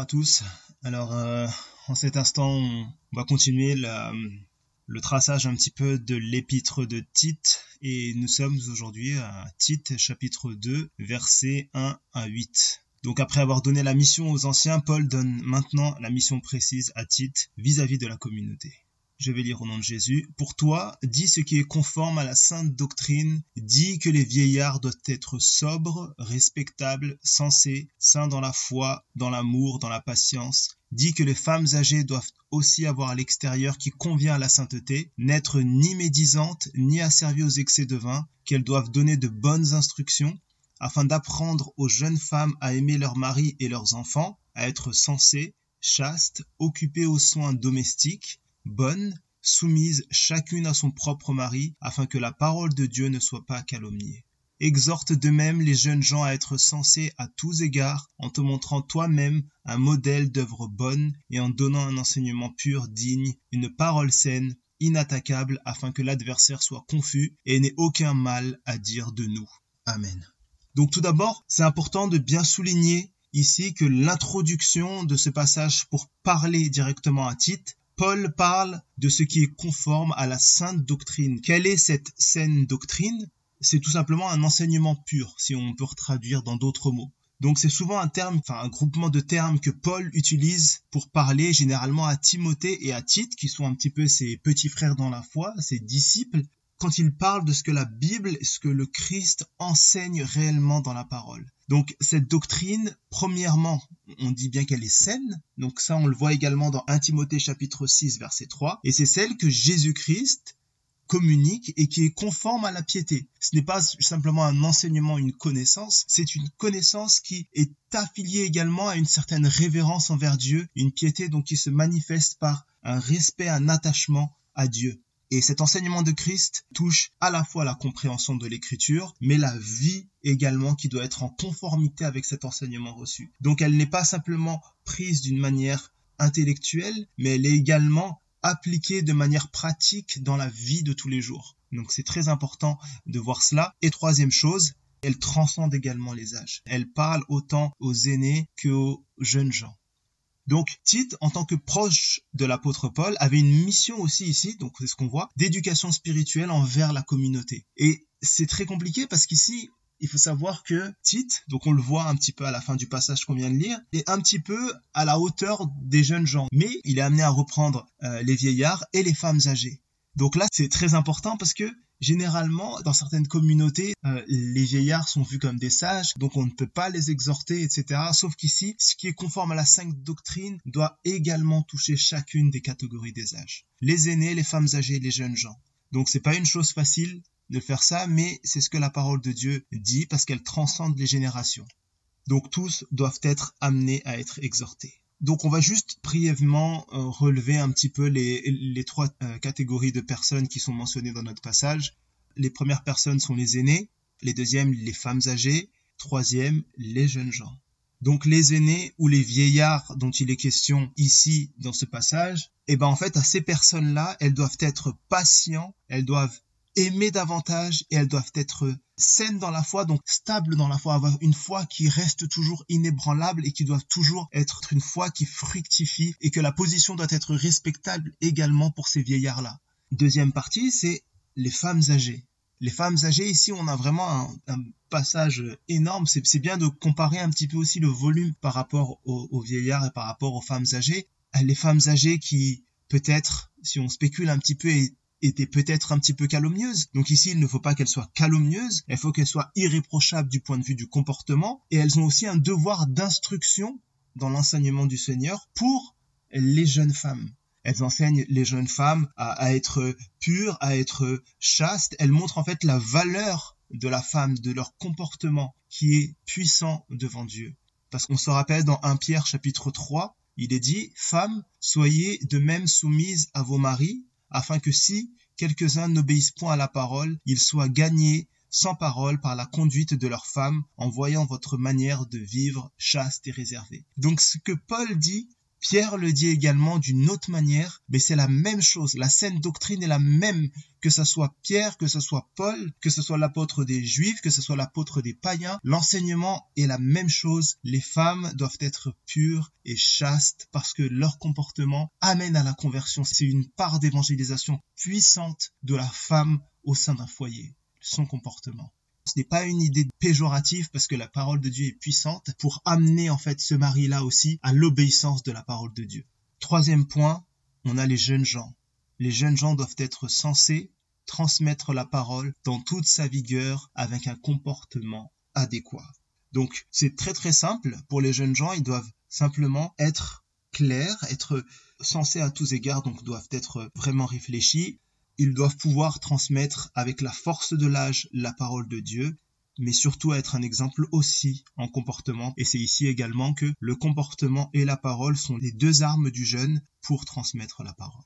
À tous. Alors, euh, en cet instant, on va continuer le traçage un petit peu de l'épître de Tite et nous sommes aujourd'hui à Tite chapitre 2 versets 1 à 8. Donc après avoir donné la mission aux anciens, Paul donne maintenant la mission précise à Tite vis-à-vis -vis de la communauté. Je vais lire au nom de Jésus. Pour toi, dis ce qui est conforme à la sainte doctrine, dis que les vieillards doivent être sobres, respectables, sensés, saints dans la foi, dans l'amour, dans la patience. Dis que les femmes âgées doivent aussi avoir à l'extérieur qui convient à la sainteté, n'être ni médisantes, ni asservies aux excès de vin, qu'elles doivent donner de bonnes instructions, afin d'apprendre aux jeunes femmes à aimer leurs maris et leurs enfants, à être sensées, chastes, occupées aux soins domestiques, bonnes, soumises chacune à son propre mari, afin que la parole de Dieu ne soit pas calomniée. Exhorte de même les jeunes gens à être sensés à tous égards, en te montrant toi-même un modèle d'œuvre bonne et en donnant un enseignement pur, digne, une parole saine, inattaquable, afin que l'adversaire soit confus et n'ait aucun mal à dire de nous. Amen. Donc tout d'abord, c'est important de bien souligner ici que l'introduction de ce passage pour parler directement à Tite Paul parle de ce qui est conforme à la sainte doctrine. Quelle est cette saine doctrine? C'est tout simplement un enseignement pur, si on peut traduire dans d'autres mots. Donc c'est souvent un terme, enfin un groupement de termes que Paul utilise pour parler généralement à Timothée et à Tite, qui sont un petit peu ses petits frères dans la foi, ses disciples, quand il parle de ce que la Bible, ce que le Christ enseigne réellement dans la parole. Donc cette doctrine, premièrement, on dit bien qu'elle est saine, donc ça on le voit également dans 1 Timothée chapitre 6 verset 3, et c'est celle que Jésus-Christ communique et qui est conforme à la piété. Ce n'est pas simplement un enseignement, une connaissance, c'est une connaissance qui est affiliée également à une certaine révérence envers Dieu, une piété donc qui se manifeste par un respect, un attachement à Dieu. Et cet enseignement de Christ touche à la fois la compréhension de l'écriture, mais la vie également qui doit être en conformité avec cet enseignement reçu. Donc elle n'est pas simplement prise d'une manière intellectuelle, mais elle est également appliquée de manière pratique dans la vie de tous les jours. Donc c'est très important de voir cela. Et troisième chose, elle transcende également les âges. Elle parle autant aux aînés qu'aux jeunes gens. Donc Tite, en tant que proche de l'apôtre Paul, avait une mission aussi ici, donc c'est ce qu'on voit, d'éducation spirituelle envers la communauté. Et c'est très compliqué parce qu'ici, il faut savoir que Tite, donc on le voit un petit peu à la fin du passage qu'on vient de lire, est un petit peu à la hauteur des jeunes gens, mais il est amené à reprendre euh, les vieillards et les femmes âgées. Donc là, c'est très important parce que généralement, dans certaines communautés, euh, les vieillards sont vus comme des sages, donc on ne peut pas les exhorter, etc. Sauf qu'ici, ce qui est conforme à la sainte doctrine doit également toucher chacune des catégories des âges. Les aînés, les femmes âgées, les jeunes gens. Donc c'est pas une chose facile de faire ça, mais c'est ce que la parole de Dieu dit parce qu'elle transcende les générations. Donc tous doivent être amenés à être exhortés. Donc on va juste brièvement euh, relever un petit peu les, trois euh, catégories de personnes qui sont mentionnées dans notre passage. Les premières personnes sont les aînés, les deuxièmes les femmes âgées, troisième les jeunes gens. Donc les aînés ou les vieillards dont il est question ici dans ce passage, eh ben en fait à ces personnes-là, elles doivent être patients, elles doivent aimer davantage et elles doivent être saines dans la foi, donc stables dans la foi, avoir une foi qui reste toujours inébranlable et qui doit toujours être une foi qui fructifie et que la position doit être respectable également pour ces vieillards-là. Deuxième partie, c'est les femmes âgées. Les femmes âgées, ici, on a vraiment un, passage énorme. C'est bien de comparer un petit peu aussi le volume par rapport aux, vieillards et par rapport aux femmes âgées. Les femmes âgées qui, peut-être, si on spécule un petit peu, était peut-être un petit peu calomnieuse. Donc ici, il ne faut pas qu'elle soit calomnieuse, il faut qu'elle soit irréprochable du point de vue du comportement, et elles ont aussi un devoir d'instruction dans l'enseignement du Seigneur pour les jeunes femmes. Elles enseignent les jeunes femmes à, être pures, à être chastes. Elles montrent en fait la valeur de la femme, de leur comportement qui est puissant devant Dieu. Parce qu'on se rappelle dans 1 Pierre chapitre 3, il est dit, Femmes, soyez de même soumises à vos maris, afin que si quelques-uns n'obéissent point à la parole, ils soient gagnés sans parole par la conduite de leurs femmes en voyant votre manière de vivre chaste et réservée. Donc ce que Paul dit Pierre le dit également d'une autre manière, mais c'est la même chose. La saine doctrine est la même, que ce soit Pierre, que ce soit Paul, que ce soit l'apôtre des Juifs, que ce soit l'apôtre des païens. L'enseignement est la même chose. Les femmes doivent être pures et chastes parce que leur comportement amène à la conversion. C'est une part d'évangélisation puissante de la femme au sein d'un foyer, son comportement. Ce n'est pas une idée péjorative parce que la parole de Dieu est puissante pour amener en fait ce mari-là aussi à l'obéissance de la parole de Dieu. Troisième point, on a les jeunes gens. Les jeunes gens doivent être censés transmettre la parole dans toute sa vigueur avec un comportement adéquat. Donc c'est très très simple pour les jeunes gens, ils doivent simplement être clairs, être censés à tous égards, donc doivent être vraiment réfléchis, ils doivent pouvoir transmettre avec la force de l'âge la parole de Dieu, mais surtout être un exemple aussi en comportement. Et c'est ici également que le comportement et la parole sont les deux armes du jeune pour transmettre la parole.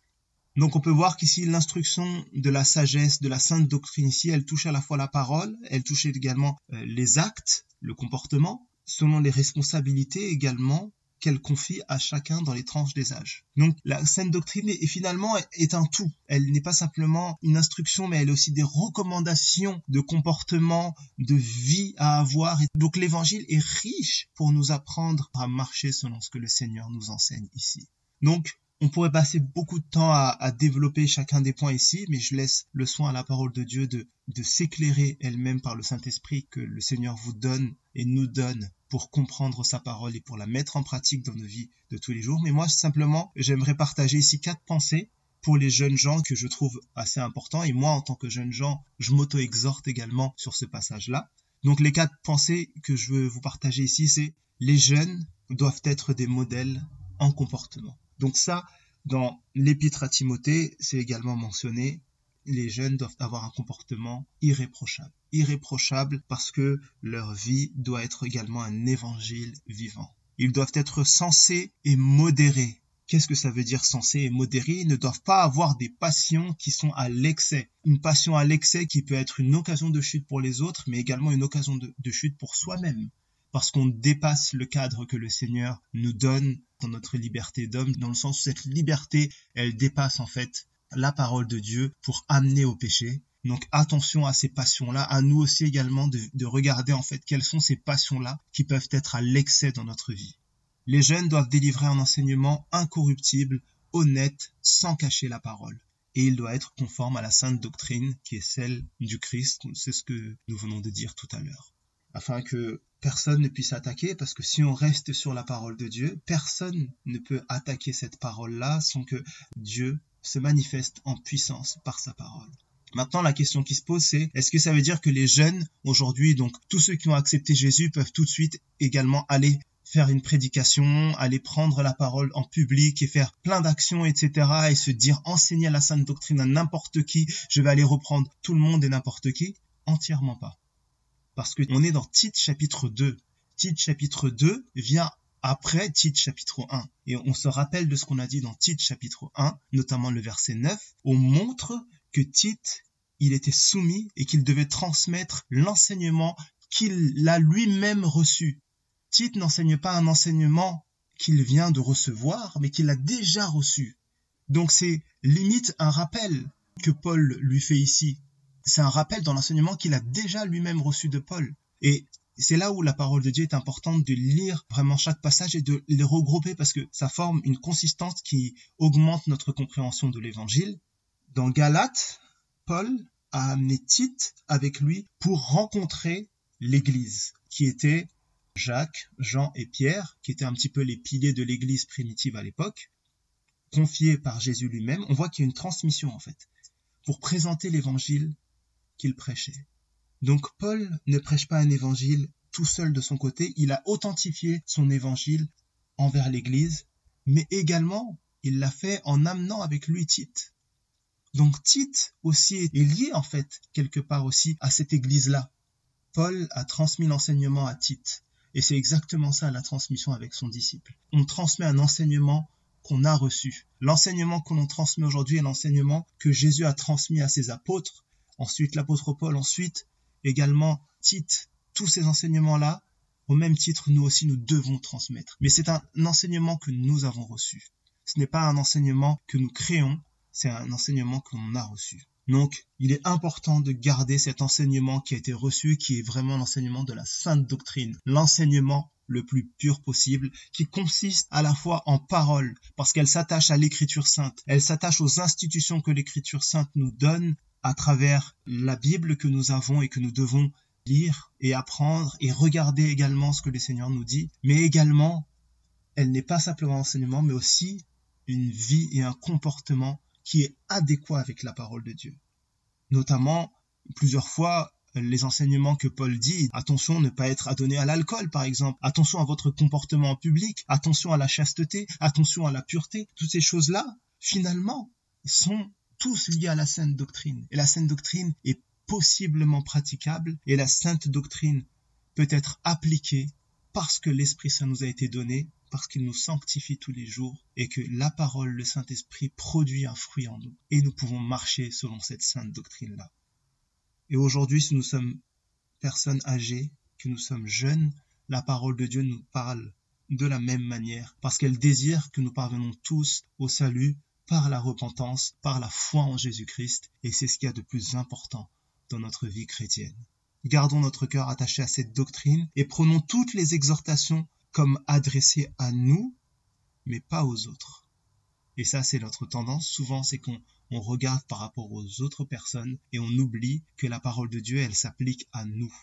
Donc on peut voir qu'ici l'instruction de la sagesse, de la sainte doctrine ici, elle touche à la fois la parole, elle touche également euh, les actes, le comportement, selon les responsabilités également qu'elle confie à chacun dans les tranches des âges. Donc la sainte doctrine est, finalement est un tout. Elle n'est pas simplement une instruction, mais elle est aussi des recommandations de comportement, de vie à avoir. Donc l'évangile est riche pour nous apprendre à marcher selon ce que le Seigneur nous enseigne ici. Donc on pourrait passer beaucoup de temps à, développer chacun des points ici, mais je laisse le soin à la parole de Dieu de s'éclairer elle-même par le Saint-Esprit que le Seigneur vous donne et nous donne pour comprendre sa parole et pour la mettre en pratique dans nos vies de tous les jours. Mais moi, simplement, j'aimerais partager ici quatre pensées pour les jeunes gens que je trouve assez importants. Et moi, en tant que jeune gens, je m'auto-exhorte également sur ce passage-là. Donc les quatre pensées que je veux vous partager ici, c'est les jeunes doivent être des modèles en comportement. Donc ça, dans l'épître à Timothée, c'est également mentionné, les jeunes doivent avoir un comportement irréprochable. Irréprochable parce que leur vie doit être également un évangile vivant. Ils doivent être sensés et modérés. Qu'est-ce que ça veut dire sensés et modérés? Ils ne doivent pas avoir des passions qui sont à l'excès. Une passion à l'excès qui peut être une occasion de chute pour les autres, mais également une occasion de, de chute pour soi-même parce qu'on dépasse le cadre que le Seigneur nous donne dans notre liberté d'homme, dans le sens où cette liberté, elle dépasse en fait la parole de Dieu pour amener au péché. Donc attention à ces passions-là, à nous aussi également de, de regarder en fait quelles sont ces passions-là qui peuvent être à l'excès dans notre vie. Les jeunes doivent délivrer un enseignement incorruptible, honnête, sans cacher la parole. Et il doit être conforme à la sainte doctrine qui est celle du Christ, c'est ce que nous venons de dire tout à l'heure afin que personne ne puisse attaquer, parce que si on reste sur la parole de Dieu, personne ne peut attaquer cette parole-là sans que Dieu se manifeste en puissance par sa parole. Maintenant, la question qui se pose, c'est est-ce que ça veut dire que les jeunes, aujourd'hui, donc tous ceux qui ont accepté Jésus, peuvent tout de suite également aller faire une prédication, aller prendre la parole en public et faire plein d'actions, etc. et se dire enseigner la sainte doctrine à n'importe qui, je vais aller reprendre tout le monde et n'importe qui? Entièrement pas parce qu'on est dans Tite chapitre 2. Tite chapitre 2 vient après Tite chapitre 1. Et on se rappelle de ce qu'on a dit dans Tite chapitre 1, notamment le verset 9. On montre que Tite, il était soumis et qu'il devait transmettre l'enseignement qu'il a lui-même reçu. Tite n'enseigne pas un enseignement qu'il vient de recevoir, mais qu'il a déjà reçu. Donc c'est limite un rappel que Paul lui fait ici c'est un rappel dans l'enseignement qu'il a déjà lui-même reçu de Paul. Et c'est là où la parole de Dieu est importante de lire vraiment chaque passage et de les regrouper parce que ça forme une consistance qui augmente notre compréhension de l'évangile. Dans Galates, Paul a amené Tite avec lui pour rencontrer l'église qui était Jacques, Jean et Pierre, qui étaient un petit peu les piliers de l'église primitive à l'époque, confiés par Jésus lui-même. On voit qu'il y a une transmission en fait pour présenter l'évangile qu'il prêchait. Donc Paul ne prêche pas un évangile tout seul de son côté, il a authentifié son évangile envers l'Église, mais également il l'a fait en amenant avec lui Tite. Donc Tite aussi est lié en fait quelque part aussi à cette Église-là. Paul a transmis l'enseignement à Tite, et c'est exactement ça la transmission avec son disciple. On transmet un enseignement qu'on a reçu. L'enseignement que l'on transmet aujourd'hui est l'enseignement que Jésus a transmis à ses apôtres ensuite l'apôtre Paul, ensuite également Tite, tous ces enseignements-là au même titre, nous aussi, nous devons transmettre. Mais c'est un enseignement que nous avons reçu. Ce n'est pas un enseignement que nous créons, c'est un enseignement que l'on a reçu. Donc, il est important de garder cet enseignement qui a été reçu, qui est vraiment l'enseignement de la sainte doctrine, l'enseignement le plus pur possible, qui consiste à la fois en parole, parce qu'elle s'attache à l'écriture sainte, elle s'attache aux institutions que l'écriture sainte nous donne à travers la Bible que nous avons et que nous devons lire et apprendre et regarder également ce que le Seigneur nous dit, mais également, elle n'est pas simplement un enseignement, mais aussi une vie et un comportement qui est adéquat avec la parole de Dieu. Notamment, plusieurs fois, les enseignements que Paul dit, attention ne pas être adonné à l'alcool par exemple, attention à votre comportement public, attention à la chasteté, attention à la pureté, toutes ces choses-là, finalement, sont tous liés à la sainte doctrine. Et la sainte doctrine est possiblement praticable et la sainte doctrine peut être appliquée parce que l'Esprit Saint nous a été donné, parce qu'il nous sanctifie tous les jours et que la parole, le Saint-Esprit produit un fruit en nous. Et nous pouvons marcher selon cette sainte doctrine-là. Et aujourd'hui, si nous sommes personnes âgées, que nous sommes jeunes, la parole de Dieu nous parle de la même manière, parce qu'elle désire que nous parvenons tous au salut par la repentance, par la foi en Jésus-Christ, et c'est ce qu'il y a de plus important dans notre vie chrétienne. Gardons notre cœur attaché à cette doctrine et prenons toutes les exhortations comme adressées à nous, mais pas aux autres. Et ça, c'est notre tendance. Souvent, c'est qu'on regarde par rapport aux autres personnes et on oublie que la parole de Dieu, elle s'applique à nous.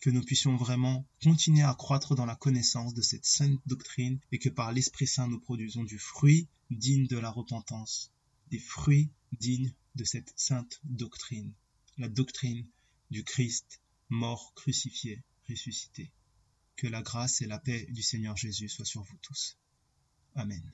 Que nous puissions vraiment continuer à croître dans la connaissance de cette sainte doctrine et que par l'Esprit Saint, nous produisons du fruit digne de la repentance, des fruits dignes de cette sainte doctrine la doctrine du Christ mort, crucifié, ressuscité. Que la grâce et la paix du Seigneur Jésus soient sur vous tous. Amen.